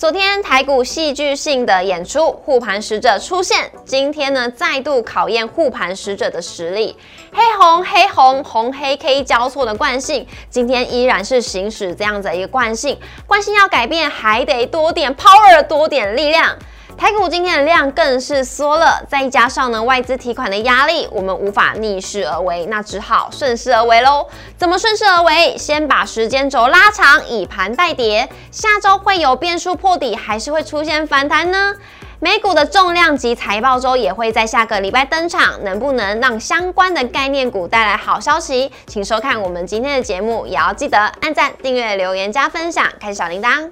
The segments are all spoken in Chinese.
昨天台股戏剧性的演出，护盘使者出现。今天呢，再度考验护盘使者的实力。黑红黑红红黑 K 交错的惯性，今天依然是行驶这样子一个惯性。惯性要改变，还得多点 power，多点力量。台股今天的量更是缩了，再加上呢外资提款的压力，我们无法逆势而为，那只好顺势而为喽。怎么顺势而为？先把时间轴拉长，以盘代跌。下周会有变数破底，还是会出现反弹呢？美股的重量级财报周也会在下个礼拜登场，能不能让相关的概念股带来好消息？请收看我们今天的节目，也要记得按赞、订阅、留言、加分享，开小铃铛。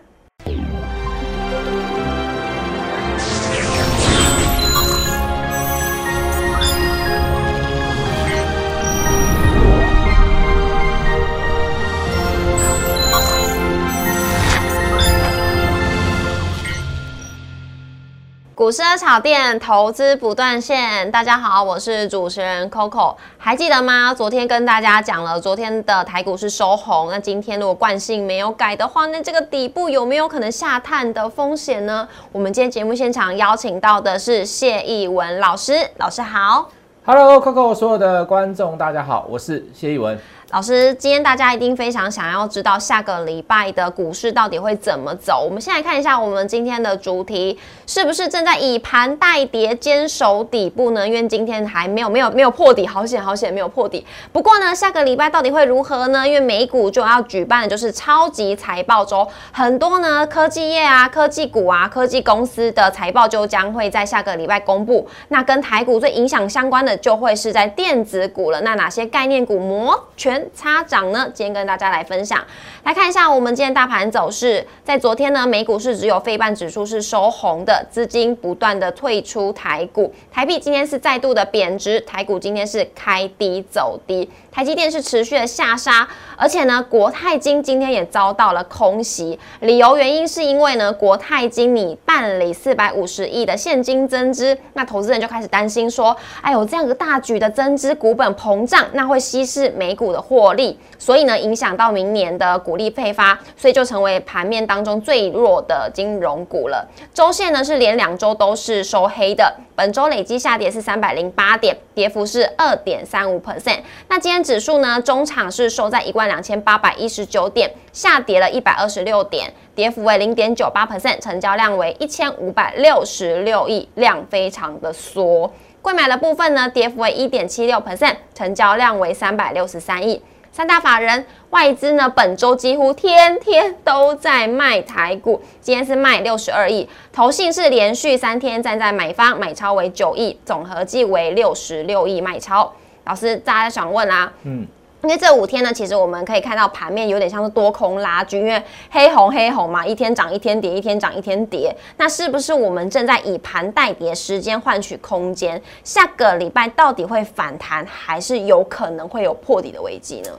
股市的炒店，投资不断线。大家好，我是主持人 Coco，还记得吗？昨天跟大家讲了，昨天的台股是收红。那今天如果惯性没有改的话，那这个底部有没有可能下探的风险呢？我们今天节目现场邀请到的是谢义文老师，老师好。Hello，Coco，所有的观众大家好，我是谢义文。老师，今天大家一定非常想要知道下个礼拜的股市到底会怎么走。我们先来看一下我们今天的主题，是不是正在以盘带跌坚守底部呢？因为今天还没有没有没有破底，好险好险没有破底。不过呢，下个礼拜到底会如何呢？因为美股就要举办的就是超级财报周，很多呢科技业啊、科技股啊、科技公司的财报就将会在下个礼拜公布。那跟台股最影响相关的就会是在电子股了。那哪些概念股摩拳？擦涨呢？今天跟大家来分享，来看一下我们今天大盘走势。在昨天呢，美股是只有费半指数是收红的，资金不断的退出台股，台币今天是再度的贬值，台股今天是开低走低。台积电是持续的下杀，而且呢，国泰金今天也遭到了空袭，理由原因是因为呢，国泰金你办理四百五十亿的现金增资，那投资人就开始担心说，哎呦，这样个大举的增资，股本膨胀，那会稀释美股的获利，所以呢，影响到明年的股利配发，所以就成为盘面当中最弱的金融股了。周线呢是连两周都是收黑的，本周累计下跌是三百零八点，跌幅是二点三五 percent。那今天。指数呢，中场是收在一万两千八百一十九点，下跌了一百二十六点，跌幅为零点九八 percent，成交量为一千五百六十六亿，量非常的缩。贵买的部分呢，跌幅为一点七六 percent，成交量为三百六十三亿。三大法人外资呢，本周几乎天天都在卖台股，今天是卖六十二亿，投信是连续三天站在买方，买超为九亿，总合计为六十六亿卖超。老师，大家想问啦，嗯，因为这五天呢，其实我们可以看到盘面有点像是多空拉锯，因为黑红黑红嘛，一天涨一天跌，一天涨一天跌。那是不是我们正在以盘代跌，时间换取空间？下个礼拜到底会反弹，还是有可能会有破底的危机呢？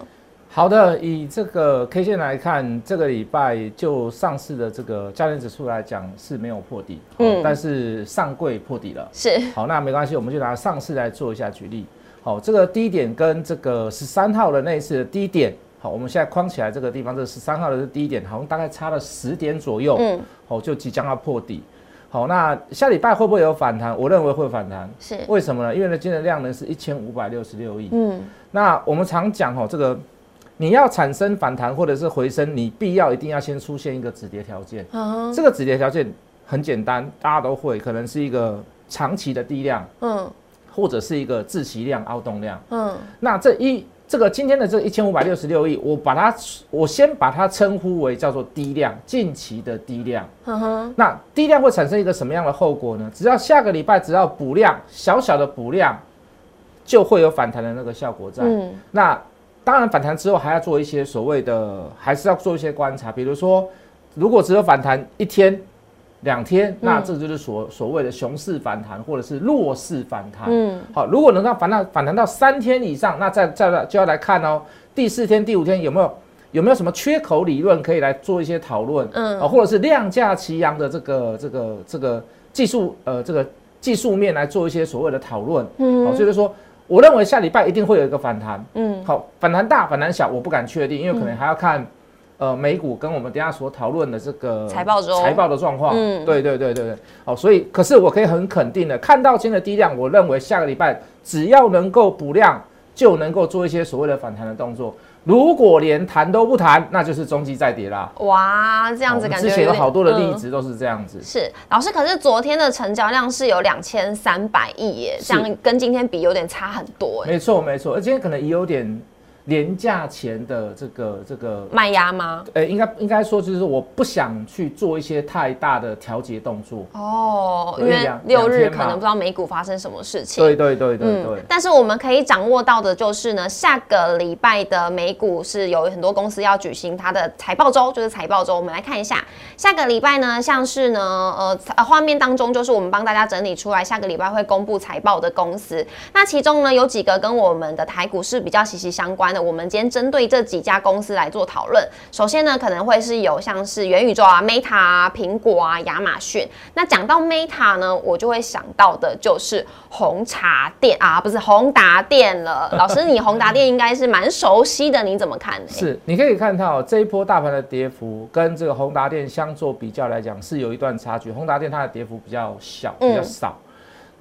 好的，以这个 K 线来看，这个礼拜就上市的这个家电指数来讲是没有破底，嗯，但是上柜破底了，是好，那没关系，我们就拿上市来做一下举例。好，这个低点跟这个十三号的那一次的低点，好，我们现在框起来这个地方，这个十三号的是低点，好像大概差了十点左右，嗯，好，就即将要破底。好，那下礼拜会不会有反弹？我认为会反弹，是为什么呢？因为呢，今天的量能是一千五百六十六亿，嗯，那我们常讲哦，这个你要产生反弹或者是回升，你必要一定要先出现一个止跌条件，嗯，这个止跌条件很简单，大家都会，可能是一个长期的低量，嗯。或者是一个自息量、凹动量，嗯，那这一这个今天的这一千五百六十六亿，我把它我先把它称呼为叫做低量，近期的低量，嗯哼，那低量会产生一个什么样的后果呢？只要下个礼拜只要补量，小小的补量，就会有反弹的那个效果在。嗯，那当然反弹之后还要做一些所谓的，还是要做一些观察，比如说如果只有反弹一天。两天，那这就是所所谓的熊市反弹，或者是弱势反弹。嗯，好，如果能够反弹反弹到三天以上，那再再来就要来看哦，第四天、第五天有没有有没有什么缺口理论可以来做一些讨论？嗯，啊，或者是量价齐扬的这个这个这个技术呃这个技术面来做一些所谓的讨论。嗯，好，所以说我认为下礼拜一定会有一个反弹。嗯，好，反弹大反弹小我不敢确定，因为可能还要看呃美股跟我们等下所讨论的这个财报中财报的状况。嗯，对对对对对。哦，所以可是我可以很肯定的看到今天的低量，我认为下个礼拜只要能够补量，就能够做一些所谓的反弹的动作。如果连谈都不谈，那就是中基再跌啦。哇，这样子感觉之前有好多的例子都是这样子。是老师，可是昨天的成交量是有两千三百亿耶，这样跟今天比有点差很多。没错没错，而今天可能也有点。廉价前的这个这个卖压吗？呃，应该应该说就是我不想去做一些太大的调节动作哦，因为六日可能不知道美股发生什么事情。对对对对对。但是我们可以掌握到的就是呢，下个礼拜的美股是有很多公司要举行它的财报周，就是财报周。我们来看一下下个礼拜呢，像是呢呃画面当中就是我们帮大家整理出来下个礼拜会公布财报的公司，那其中呢有几个跟我们的台股是比较息息相关的。我们今天针对这几家公司来做讨论。首先呢，可能会是有像是元宇宙啊、Meta 啊、苹果啊、亚马逊。那讲到 Meta 呢，我就会想到的就是红茶店啊，不是宏达店了。老师，你宏达店应该是蛮熟悉的，你怎么看？是，你可以看到这一波大盘的跌幅跟这个宏达店相做比较来讲，是有一段差距。宏达店它的跌幅比较小，比较少。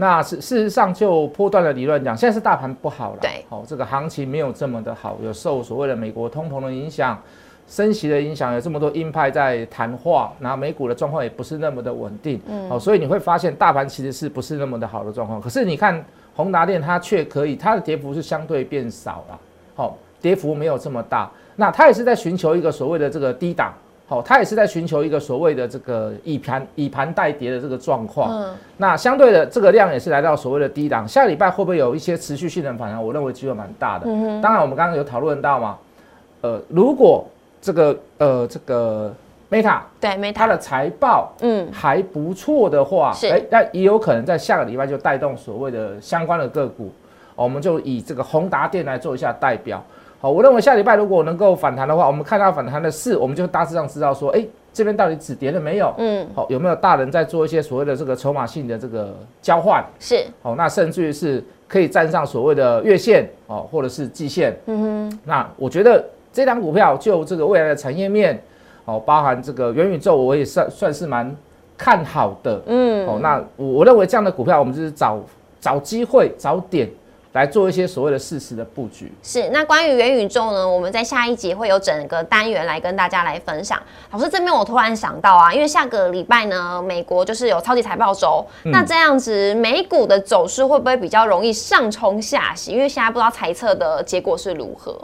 那事事实上，就波段的理论讲，现在是大盘不好了，对，好，这个行情没有这么的好，有受所谓的美国通膨的影响，升息的影响，有这么多鹰派在谈话，然后美股的状况也不是那么的稳定，嗯，好，所以你会发现大盘其实是不是那么的好的状况，可是你看宏达电它却可以，它的跌幅是相对变少了，好，跌幅没有这么大，那它也是在寻求一个所谓的这个低档。好，它也是在寻求一个所谓的这个以盘以盘代跌的这个状况。嗯，那相对的这个量也是来到所谓的低档。下礼拜会不会有一些持续性的反弹？我认为机会蛮大的。嗯哼。当然，我们刚刚有讨论到嘛，呃，如果这个呃这个 Meta 对 Meta 它的财报嗯还不错的话，是哎，那也有可能在下个礼拜就带动所谓的相关的个股。我们就以这个宏达电来做一下代表。好，我认为下礼拜如果能够反弹的话，我们看到反弹的势，我们就大致上知道说，哎，这边到底止跌了没有？嗯，好，有没有大人在做一些所谓的这个筹码性的这个交换？是，好，那甚至于是可以站上所谓的月线哦，或者是季线。嗯哼，那我觉得这张股票就这个未来的产业面，哦，包含这个元宇宙，我也算算是蛮看好的。嗯，哦，那我我认为这样的股票，我们就是找找机会找点。来做一些所谓的事实的布局。是，那关于元宇宙呢？我们在下一集会有整个单元来跟大家来分享。老师这边我突然想到啊，因为下个礼拜呢，美国就是有超级财报周，那这样子美股的走势会不会比较容易上冲下洗？因为现在不知道猜测的结果是如何。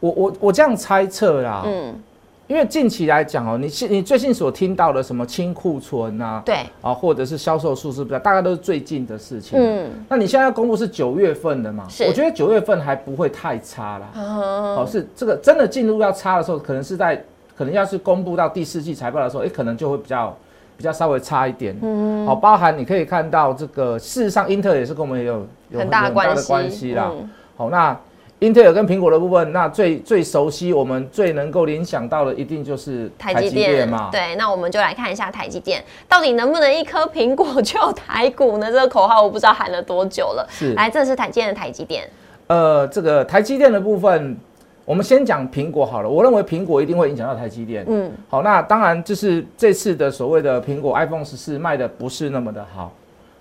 我我我这样猜测啦，嗯。因为近期来讲哦，你现你最近所听到的什么清库存啊，对啊，或者是销售数字不是？大概都是最近的事情。嗯，那你现在要公布是九月份的嘛？是，我觉得九月份还不会太差啦。哦，是这个真的进入要差的时候，可能是在可能要是公布到第四季财报的时候，哎，可能就会比较比较稍微差一点。嗯，好，包含你可以看到这个，事实上英特尔也是跟我们有有很大的关系啦。好，那。英特尔跟苹果的部分，那最最熟悉，我们最能够联想到的，一定就是台积电嘛。对，那我们就来看一下台积电到底能不能一颗苹果 就台股呢？这个口号我不知道喊了多久了。是，来，这是台积电的台积电。呃，这个台积电的部分，我们先讲苹果好了。我认为苹果一定会影响到台积电。嗯，好，那当然就是这次的所谓的苹果 iPhone 十四卖的不是那么的好。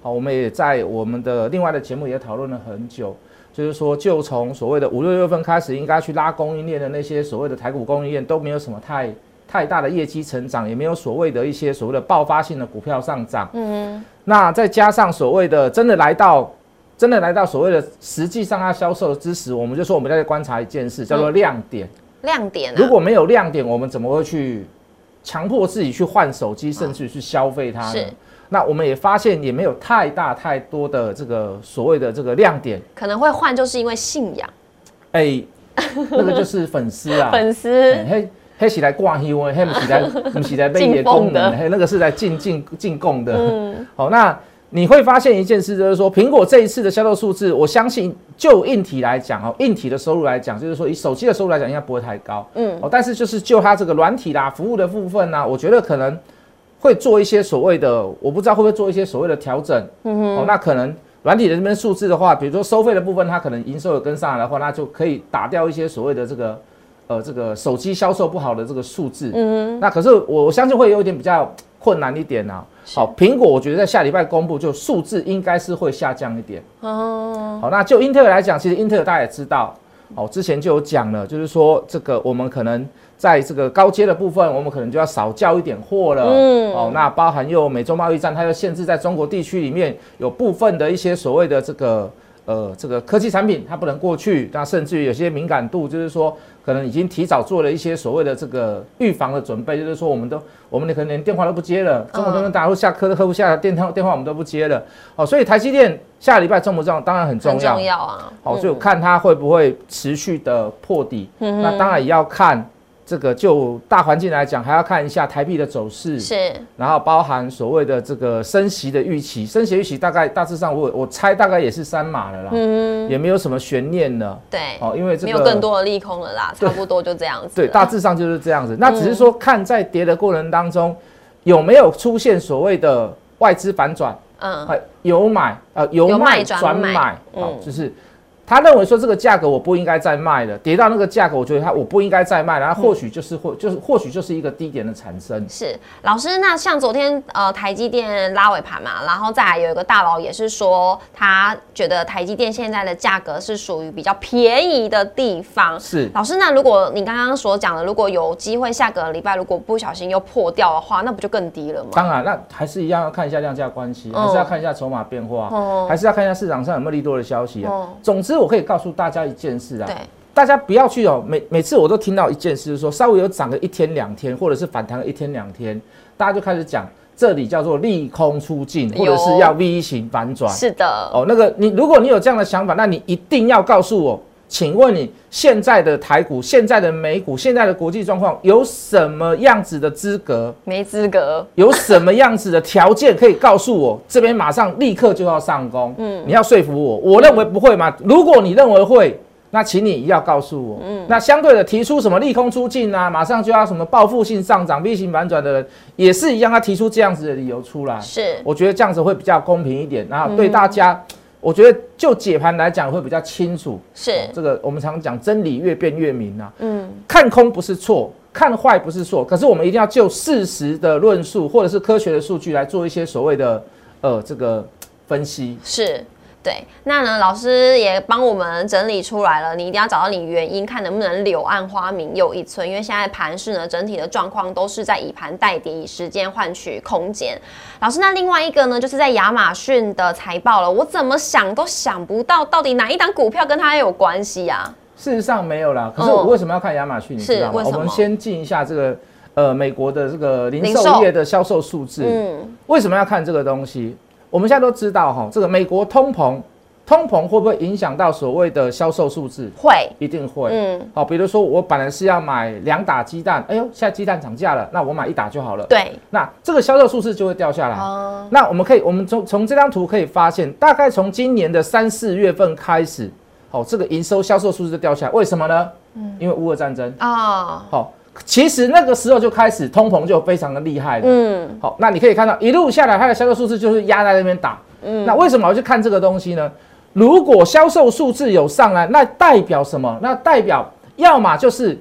好，我们也在我们的另外的节目也讨论了很久。就是说，就从所谓的五六月份开始，应该去拉供应链的那些所谓的台股供应链都没有什么太太大的业绩成长，也没有所谓的一些所谓的爆发性的股票上涨。嗯，那再加上所谓的真的来到，真的来到所谓的实际上它销售的知识，我们就说我们在观察一件事，叫做亮点。亮点，如果没有亮点，我们怎么会去强迫自己去换手机，甚至去消费它呢？那我们也发现也没有太大太多的这个所谓的这个亮点，可能会换就是因为信仰，哎，那个就是粉丝啊，粉丝，嘿，嘿起来挂希望，嘿起来 不起来被野功能，嘿那个是在进进进贡的，嗯，好，那你会发现一件事，就是说苹果这一次的销售数字，我相信就硬体来讲哦，硬体的收入来讲，就是说以手机的收入来讲，应该不会太高，嗯，哦，但是就是就它这个软体啦、服务的部分呢，我觉得可能。会做一些所谓的，我不知道会不会做一些所谓的调整。嗯哼，哦，那可能软体的这边数字的话，比如说收费的部分，它可能营收有跟上来的话，那就可以打掉一些所谓的这个呃这个手机销售不好的这个数字。嗯哼，那可是我我相信会有一点比较困难一点啊。好，苹果我觉得在下礼拜公布就数字应该是会下降一点。哦，好，那就英特尔来讲，其实英特尔大家也知道，哦，之前就有讲了，就是说这个我们可能在这个高阶的部分，我们可能就要少交一点货了。嗯，哦，那包含又美洲贸易战，它又限制在中国地区里面有部分的一些所谓的这个。呃，这个科技产品它不能过去，那甚至于有些敏感度，就是说可能已经提早做了一些所谓的这个预防的准备，就是说我们都我们可能连电话都不接了，中国都能打入下客的客户下电话电话我们都不接了。哦，所以台积电下礼拜重不重要？当然很重要，重要啊。好，所以我看它会不会持续的破底，那当然也要看。这个就大环境来讲，还要看一下台币的走势，是，然后包含所谓的这个升息的预期，升息预期大概大致上我我猜大概也是三码了啦，嗯，也没有什么悬念了，对，哦，因为没有更多的利空了啦，差不多就这样子，对，大致上就是这样子，那只是说看在跌的过程当中有没有出现所谓的外资反转，嗯，有买呃有卖转买，哦，就是。他认为说这个价格我不应该再卖了，跌到那个价格，我觉得他我不应该再卖，然后或许就是或就是或许就是一个低点的产生。是老师，那像昨天呃台积电拉尾盘嘛，然后再来有一个大佬也是说，他觉得台积电现在的价格是属于比较便宜的地方。是老师，那如果你刚刚所讲的，如果有机会下个礼拜如果不小心又破掉的话，那不就更低了吗？当然，那还是一样要看一下量价关系，还是要看一下筹码变化，还是要看一下市场上有没有利多的消息啊。总之。我可以告诉大家一件事啊，大家不要去哦。每每次我都听到一件事，就是说稍微有涨个一天两天，或者是反弹个一天两天，大家就开始讲这里叫做利空出尽，或者是要 V 型反转。是的，哦，那个你如果你有这样的想法，那你一定要告诉我。请问你现在的台股、现在的美股、现在的国际状况有什么样子的资格？没资格。有什么样子的条件可以告诉我？这边马上立刻就要上攻。嗯，你要说服我。我认为不会嘛。如果你认为会，那请你要告诉我。嗯，那相对的提出什么利空出尽啊，马上就要什么报复性上涨、V 型反转的人，也是一样，他提出这样子的理由出来。是，我觉得这样子会比较公平一点，然后对大家。我觉得就解盘来讲会比较清楚，是这个我们常讲真理越辩越明啊。嗯，看空不是错，看坏不是错，可是我们一定要就事实的论述或者是科学的数据来做一些所谓的呃这个分析。是。对，那呢，老师也帮我们整理出来了，你一定要找到你原因，看能不能柳暗花明又一村。因为现在盘市呢，整体的状况都是在以盘代跌，以时间换取空间。老师，那另外一个呢，就是在亚马逊的财报了，我怎么想都想不到，到底哪一档股票跟它有关系啊？事实上没有啦，可是我为什么要看亚马逊？你知道吗？我们先进一下这个呃美国的这个零售业的销售数字。嗯，为什么要看这个东西？我们现在都知道哈，这个美国通膨，通膨会不会影响到所谓的销售数字？会，一定会。嗯，好，比如说我本来是要买两打鸡蛋，哎呦，现在鸡蛋涨价了，那我买一打就好了。对，那这个销售数字就会掉下来。哦，那我们可以，我们从从这张图可以发现，大概从今年的三四月份开始，好，这个营收销售数字就掉下来。为什么呢？嗯，因为乌俄战争啊。好。其实那个时候就开始通膨就非常的厉害了。嗯，好，那你可以看到一路下来，它的销售数字就是压在那边打。嗯，那为什么我去看这个东西呢？如果销售数字有上来，那代表什么？那代表要么就是，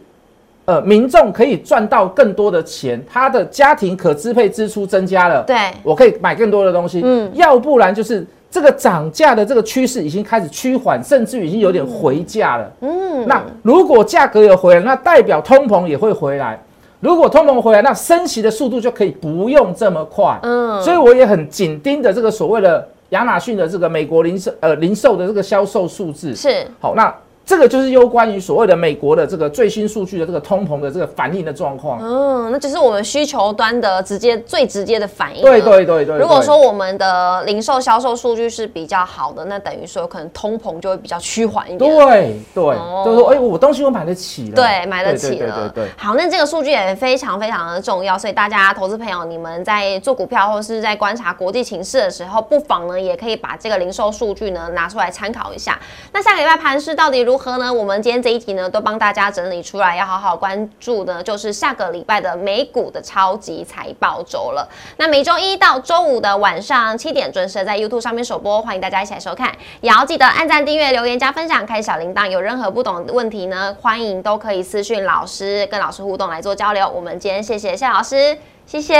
呃，民众可以赚到更多的钱，他的家庭可支配支出增加了。对，我可以买更多的东西。嗯，要不然就是。这个涨价的这个趋势已经开始趋缓，甚至已经有点回价了。嗯，那如果价格有回来，那代表通膨也会回来。如果通膨回来，那升息的速度就可以不用这么快。嗯，所以我也很紧盯着这个所谓的亚马逊的这个美国零售呃零售的这个销售数字。是，好那。这个就是有关于所谓的美国的这个最新数据的这个通膨的这个反应的状况。嗯，那就是我们需求端的直接最直接的反应。对对对对。如果说我们的零售销售数据是比较好的，那等于说可能通膨就会比较趋缓一点。对对，就是说，哎，我东西我买得起了。对，买得起了。对对对。好，那这个数据也非常非常的重要，所以大家投资朋友，你们在做股票或者是在观察国际情势的时候，不妨呢也可以把这个零售数据呢拿出来参考一下。那下个礼拜盘市到底如如何呢？我们今天这一题呢，都帮大家整理出来，要好好关注呢，就是下个礼拜的美股的超级财报周了。那每周一到周五的晚上七点准时在 YouTube 上面首播，欢迎大家一起来收看。也要记得按赞、订阅、留言、加分享、开小铃铛。有任何不懂的问题呢，欢迎都可以私讯老师，跟老师互动来做交流。我们今天谢谢谢老师，谢谢，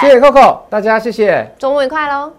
谢谢 Coco，大家谢谢，周末愉快喽。